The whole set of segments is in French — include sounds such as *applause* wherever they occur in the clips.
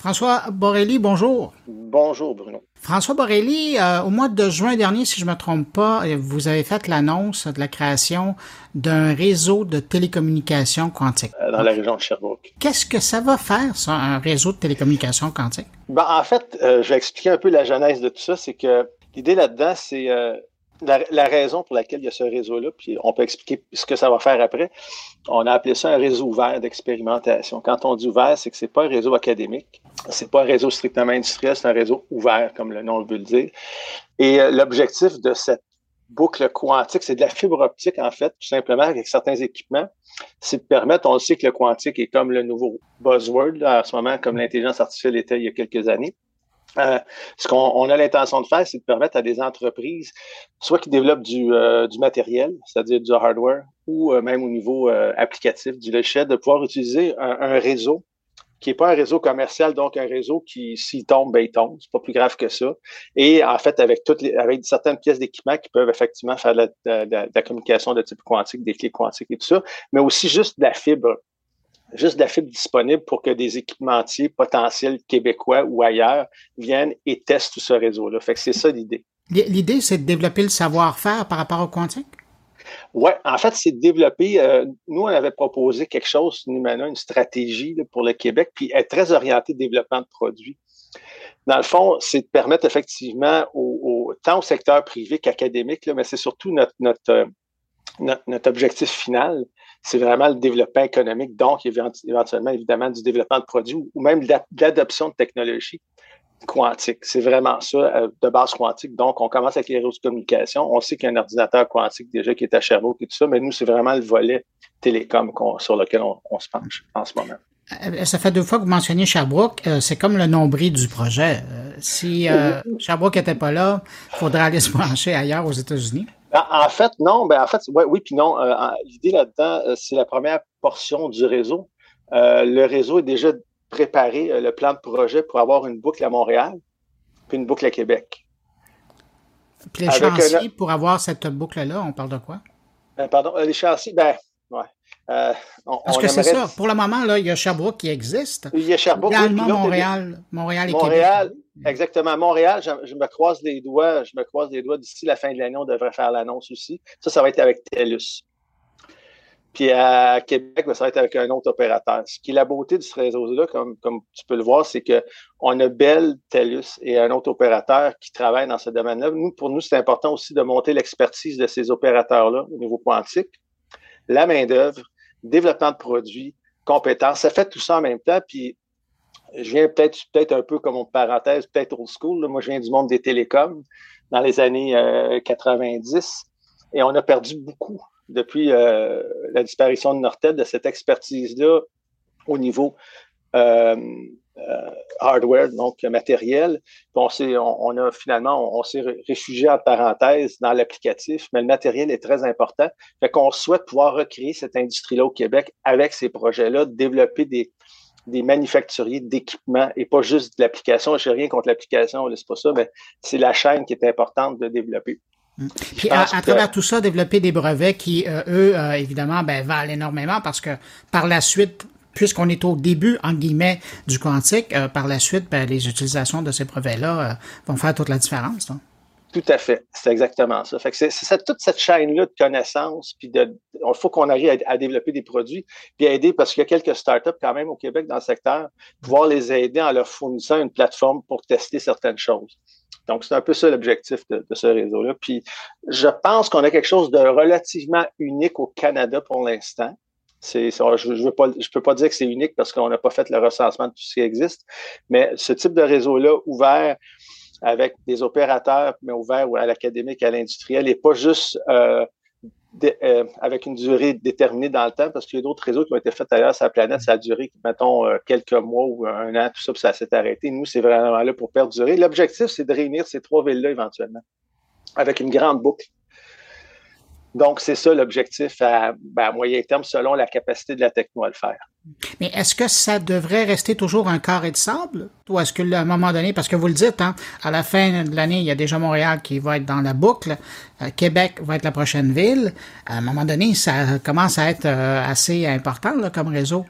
François Borelli, bonjour. Bonjour Bruno. François Borelli, euh, au mois de juin dernier, si je ne me trompe pas, euh, vous avez fait l'annonce de la création d'un réseau de télécommunications quantiques. Euh, dans la région de Sherbrooke. Qu'est-ce que ça va faire, ça, un réseau de télécommunications quantiques? Ben, en fait, je vais expliquer un peu la genèse de tout ça. C'est que l'idée là-dedans, c'est la, raison pour laquelle il y a ce réseau-là, puis on peut expliquer ce que ça va faire après. On a appelé ça un réseau ouvert d'expérimentation. Quand on dit ouvert, c'est que c'est pas un réseau académique, c'est pas un réseau strictement industriel, c'est un réseau ouvert, comme le nom veut le dire. Et euh, l'objectif de cette boucle quantique, c'est de la fibre optique, en fait, tout simplement, avec certains équipements. C'est de permettre, on sait que le quantique est comme le nouveau buzzword, là, en ce moment, comme l'intelligence artificielle était il y a quelques années. Euh, ce qu'on a l'intention de faire, c'est de permettre à des entreprises, soit qui développent du, euh, matériel, c'est-à-dire du hardware, ou euh, même au niveau applicatif du logiciel, de pouvoir utiliser un, réseau qui n'est pas un réseau commercial, donc un réseau qui, s'il tombe, ben, il tombe. C'est pas plus grave que ça. Et en fait, avec toutes les, avec certaines pièces d'équipement qui peuvent effectivement faire de la, de la, communication de type quantique, des clés quantiques et tout ça, mais aussi juste de la fibre juste de la fibre disponible pour que des équipementiers potentiels québécois ou ailleurs viennent et testent tout ce réseau-là. Fait que c'est ça l'idée. L'idée, c'est de développer le savoir-faire par rapport au quantique? Oui, en fait, c'est de développer. Euh, nous, on avait proposé quelque chose, Numana, une stratégie pour le Québec, puis être très orienté développement de produits. Dans le fond, c'est de permettre effectivement, au, tant au secteur privé qu'académique, mais c'est surtout notre, notre, notre, objectif final, c'est vraiment le développement économique, donc éventuellement, évidemment, du développement de produits ou même de l'adoption de technologies quantiques. C'est vraiment ça, euh, de base quantique. Donc, on commence avec les réseaux de communication. On sait qu'il y a un ordinateur quantique déjà qui est à Sherbrooke et tout ça, mais nous, c'est vraiment le volet télécom sur lequel on, se penche en ce moment. Euh, ça fait deux fois que vous mentionnez Sherbrooke. Euh, c'est comme le nombril du projet. si Sherbrooke n'était pas là, il faudrait aller se *laughs* brancher ailleurs aux États-Unis. Ben, en fait, non. Ben, en fait, oui, puis non. Euh, l'idée là-dedans, euh, c'est la première portion du réseau. Euh, le réseau est déjà préparé, le plan de projet pour avoir une boucle à Montréal, puis une boucle à Québec. Puis les chantiers, pour avoir cette boucle-là, on parle de quoi? Ben, pardon, les chantiers, ben, Euh, Parce que c'est ça. Pour le moment, là, il y a Sherbrooke qui existe. Il y a Sherbrooke. Également Montréal, Montréal et Montréal, exactement. Montréal, je, me croise les doigts. Je me croise les doigts d'ici la fin de l'année, on devrait faire l'annonce aussi. Ça, ça va être avec TELUS. Puis à Québec, ben, ça va être avec un autre opérateur. Ce qui est la beauté de ce réseau-là, comme, comme tu peux le voir, c'est qu'on a Bell, TELUS et un autre opérateur qui travaille dans ce domaine-là. Nous, pour nous, c'est important aussi de monter l'expertise de ces opérateurs-là au niveau quantique, la main-d'œuvre, développement de produits, compétences. Ça fait tout ça en même temps. Puis je viens peut-être peut-être un peu comme une parenthèse, peut-être old school. Moi, je viens du monde des télécoms dans les années 90 euh, et on a perdu beaucoup depuis euh, la disparition de Nortel de cette expertise-là au niveau euh, hardware, donc matériel. on, on, a finalement, on, s'est réfugié en parenthèse dans l'applicatif, mais le matériel est très important. Fait qu'on souhaite pouvoir recréer cette industrie-là au Québec avec ces projets-là, développer des, des manufacturiers d'équipements et pas juste de l'application. Je n'ai rien contre l'application, c'est pas ça, mais c'est la chaîne qui est importante de développer. Hum. Puis à, travers tout ça, développer des brevets qui, euh, eux, euh, évidemment, ben, valent énormément parce que par la suite, puisqu'on est au début, en guillemets, du quantique, euh, par la suite, ben, les utilisations de ces brevets-là euh, vont faire toute la différence. Tout à fait. C'est exactement ça. C'est, toute cette chaîne-là de connaissances, puis de, il faut qu'on arrive à, développer des produits, puis à aider, parce qu'il y a quelques startups quand même au Québec dans le secteur, pouvoir les aider en leur fournissant une plateforme pour tester certaines choses. Donc, c'est un peu ça l'objectif de, de ce réseau-là. Puis, je pense qu'on a quelque chose de relativement unique au Canada pour l'instant. Je ne peux pas dire que c'est unique parce qu'on n'a pas fait le recensement de tout ce qui existe, mais ce type de réseau-là ouvert avec des opérateurs, mais ouvert à l'académique, à l'industriel, et pas juste euh, euh, avec une durée déterminée dans le temps, parce qu'il y a d'autres réseaux qui ont été faits ailleurs sur la planète, ça a duré, mettons, euh, quelques mois ou un an, tout ça, puis ça s'est arrêté. Nous, c'est vraiment là pour perdurer. L'objectif, c'est de réunir ces trois villes-là éventuellement, avec une grande boucle donc, c'est ça l'objectif ben, à, moyen terme, selon la capacité de la techno à le faire. Mais est-ce que ça devrait rester toujours un carré de sable? Ou est-ce que, à un moment donné, parce que vous le dites, hein, à la fin de l'année, il y a déjà Montréal qui va être dans la boucle, euh, Québec va être la prochaine ville. À un moment donné, ça commence à être euh, assez important comme réseau.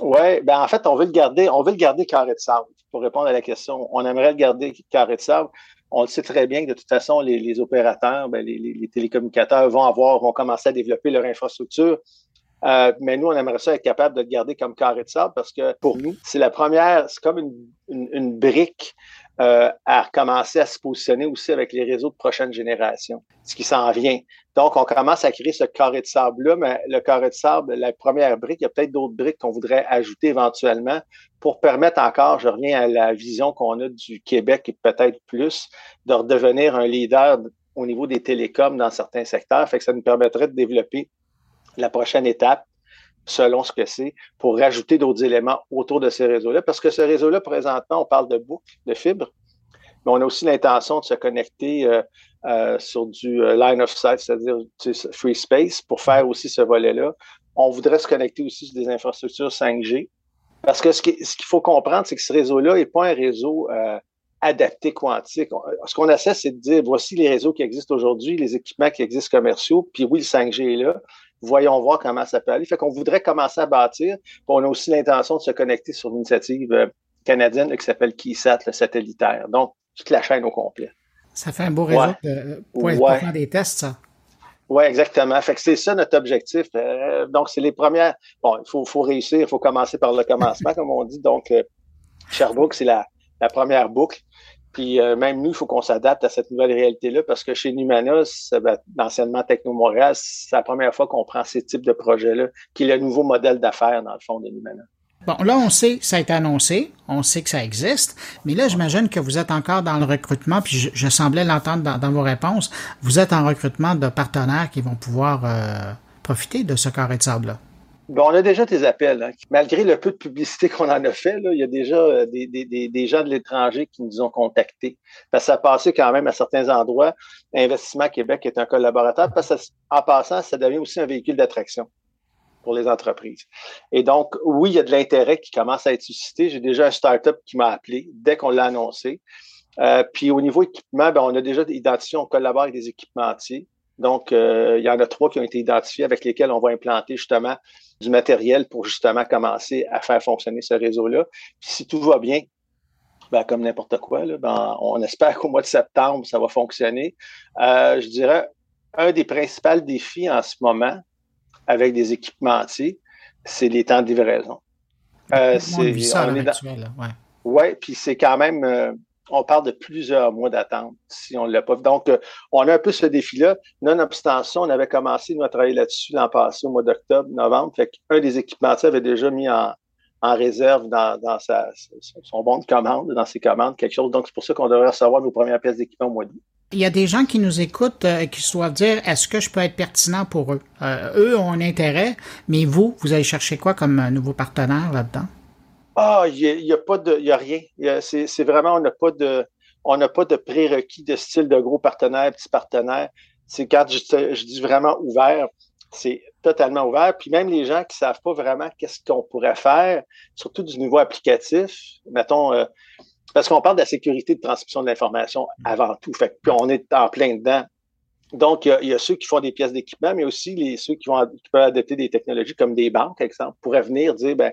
Oui, ben en fait, on veut le garder, on veut le garder carré de sable. pour répondre à la question, on aimerait le garder carré de sable. On le sait très bien que de toute façon, les, opérateurs, ben, les, télécommunicateurs vont avoir, vont commencer à développer leur infrastructure. Euh, mais nous, on aimerait ça être capable de le garder comme carré de sable parce que pour nous, c'est la première, c'est comme une brique euh, à commencer à se positionner aussi avec les réseaux de prochaine génération, ce qui s'en vient. Donc, on commence à créer ce carré de sable-là, mais le carré de sable, la première brique, il y a peut-être d'autres briques qu'on voudrait ajouter éventuellement pour permettre encore, je reviens à la vision qu'on a du Québec et peut-être plus, de redevenir un leader au niveau des télécoms dans certains secteurs. Fait que ça nous permettrait de développer la prochaine étape selon ce que c'est, pour rajouter d'autres éléments autour de ces réseaux-là. Parce que ce réseau-là, présentement, on parle de boucles, de fibres, mais on a aussi l'intention de se connecter euh, euh, sur du euh, line of sight, c'est-à-dire free space, pour faire aussi ce volet-là. On voudrait se connecter aussi sur des infrastructures 5G. Parce que ce qu'il faut comprendre, c'est que ce réseau-là n'est pas un réseau adapté quantique. Ce qu'on essaie, c'est de dire, voici les réseaux qui existent aujourd'hui, les équipements qui existent commerciaux, puis oui, le 5G est là, voyons voir comment ça peut aller. Fait qu'on voudrait commencer à bâtir. on a aussi l'intention de se connecter sur l'initiative euh, canadienne qui s'appelle KeySat, le satellitaire. Donc, toute la chaîne au complet. Ça fait un beau réseau pour, faire des tests, ça. Oui, exactement. Fait que c'est ça notre objectif. Euh, donc, c'est les premières. Bon, il faut, réussir, il faut commencer par le commencement, *laughs* comme on dit. Donc, euh, Sherbrooke, c'est la, la première boucle. Puis euh, même nous, il faut qu'on s'adapte à cette nouvelle réalité-là parce que chez Numana, l'anciennement Techno-Montréal, c'est la première fois qu'on prend ces types de projets-là, qui est le nouveau modèle d'affaires, dans le fond, de Numana. Bon, là, on sait, ça a été annoncé, on sait que ça existe, mais là, j'imagine que vous êtes encore dans le recrutement, puis je, semblais l'entendre dans, vos réponses, vous êtes en recrutement de partenaires qui vont pouvoir euh, profiter de ce carré de sable-là. Bon, on a déjà des appels. Hein. Malgré le peu de publicité *laughs* qu'on en a fait, là, il y a déjà euh, des, des, des, gens de l'étranger qui nous ont contactés. Parce que ça passé quand même à certains endroits. Investissement Québec est un collaborateur. Parce en passant, ça devient aussi un véhicule d'attraction pour les entreprises. Et donc, oui, il y a de l'intérêt qui commence à être suscité. J'ai déjà un startup qui m'a appelé dès qu'on l'a annoncé. Euh, puis au niveau équipement, ben, on a déjà identifié, on collabore avec des équipementiers. Donc, euh, il y en a trois qui ont été identifiés avec lesquels on va implanter justement du matériel pour justement commencer à faire fonctionner ce réseau-là. si tout va bien, ben, comme n'importe quoi, là, ben, on espère qu'au mois de septembre, ça va fonctionner. Euh, je dirais, un des principaux défis en ce moment avec des équipementiers, c'est les temps de livraison. Euh, c'est, on est dans... ouais. puis c'est quand même, euh, on parle de plusieurs mois d'attente si on ne l'a pas. Donc, euh, on a un peu ce défi-là. Nonobstant ça, on avait commencé nous, à travailler là-dessus l'an passé, au mois d'octobre, novembre. Fait qu'un des équipementiers avait déjà mis en, réserve dans, sa, son bon de commande, dans ses commandes, quelque chose. Donc, c'est pour ça qu'on devrait recevoir nos premières pièces d'équipement au mois d'août. Il y a des gens qui nous écoutent et euh, qui se doivent dire est-ce que je peux être pertinent pour eux? Euh, eux ont un intérêt, mais vous, vous allez chercher quoi comme nouveau partenaire là-dedans? Ah, il n'y a, pas de, a rien. C'est vraiment, on n'a pas de, on n'a pas de prérequis de style de gros partenaire, petit partenaire. C'est quand je, dis vraiment ouvert, c'est totalement ouvert. Puis même les gens qui savent pas vraiment qu'est-ce qu'on pourrait faire, surtout du niveau applicatif, mettons, euh, parce qu'on parle de la sécurité de transmission de l'information avant tout. Fait on est en plein dedans. Donc, il y, a, ceux qui font des pièces d'équipement, mais aussi les, ceux qui, vont, peuvent adopter des technologies comme des banques, par exemple, pourraient venir dire, ben,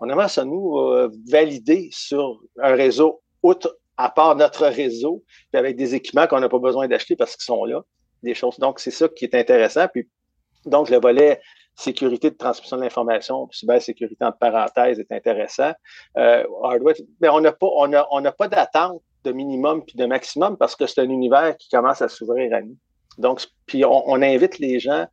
on aimerait ça nous euh, valider sur un réseau, outre à part notre réseau, puis avec des équipements qu'on n'a pas besoin d'acheter parce qu'ils sont là, des choses. Donc, c'est ça qui est intéressant. Puis, donc, le volet sécurité de transmission de l'information, sécurité en parenthèse est intéressant. Euh, mais on n'a pas, on a, on n'a pas d'attente de minimum puis de maximum parce que c'est un univers qui commence à s'ouvrir à nous. Donc, puis on, on invite les gens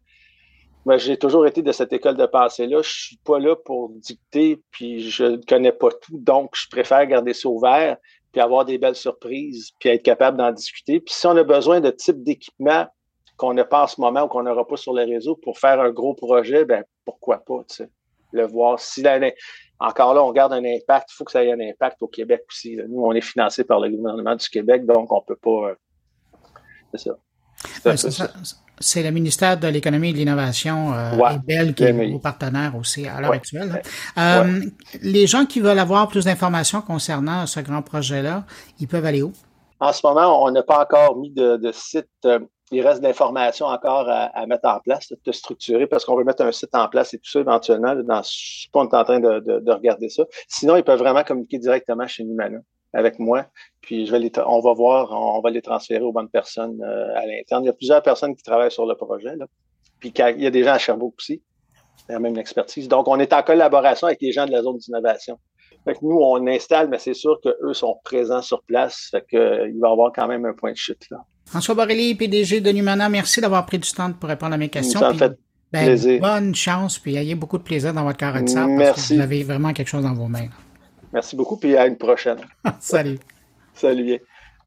moi, j'ai toujours été de cette école de pensée-là. Je suis pas là pour dicter, puis je ne connais pas tout. Donc, je préfère garder ça ouvert, puis avoir des belles surprises, puis être capable d'en discuter. Puis si on a besoin de type d'équipement qu'on n'a pas en ce moment ou qu'on n'aura pas sur le réseau pour faire un gros projet, ben pourquoi pas, tu sais, le voir. Si encore là, on garde un impact, il faut que ça ait un impact au Québec aussi. Nous, on est financé par le gouvernement du Québec, donc on peut pas. Euh, c'est ça c'est le ministère de l'Économie et de l'Innovation euh, et Bell qui est nos partenaire aussi à l'heure actuelle. Euh, les gens qui veulent avoir plus d'informations concernant ce grand projet-là, ils peuvent aller où? En ce moment, on n'a pas encore mis de, site euh, il reste de l'information encore à, mettre en place, de structurer, parce qu'on veut mettre un site en place et tout ça éventuellement. Dans, je on est en train de, regarder ça. Sinon, ils peuvent vraiment communiquer directement chez Nimana avec moi. Puis je vais les, on va voir, on va les transférer aux bonnes personnes euh, à l'interne. Il y a plusieurs personnes qui travaillent sur le projet. Là. Puis il y a des gens à Sherbrooke aussi. Il y a même expertise. Donc, on est en collaboration avec les gens de la zone d'innovation. Fait nous, on installe, mais c'est sûr qu'eux sont présents sur place. Fait que, euh, il va y avoir quand même un point de chute là. François Borrelli, PDG de Numana, merci d'avoir pris du temps pour répondre à mes questions. Ça fait ben, plaisir. Bonne chance, puis ayez beaucoup de plaisir dans votre caractère. Merci. vous avez vraiment quelque chose dans vos mains. Merci beaucoup, puis à une prochaine. *laughs* Salut. Salut.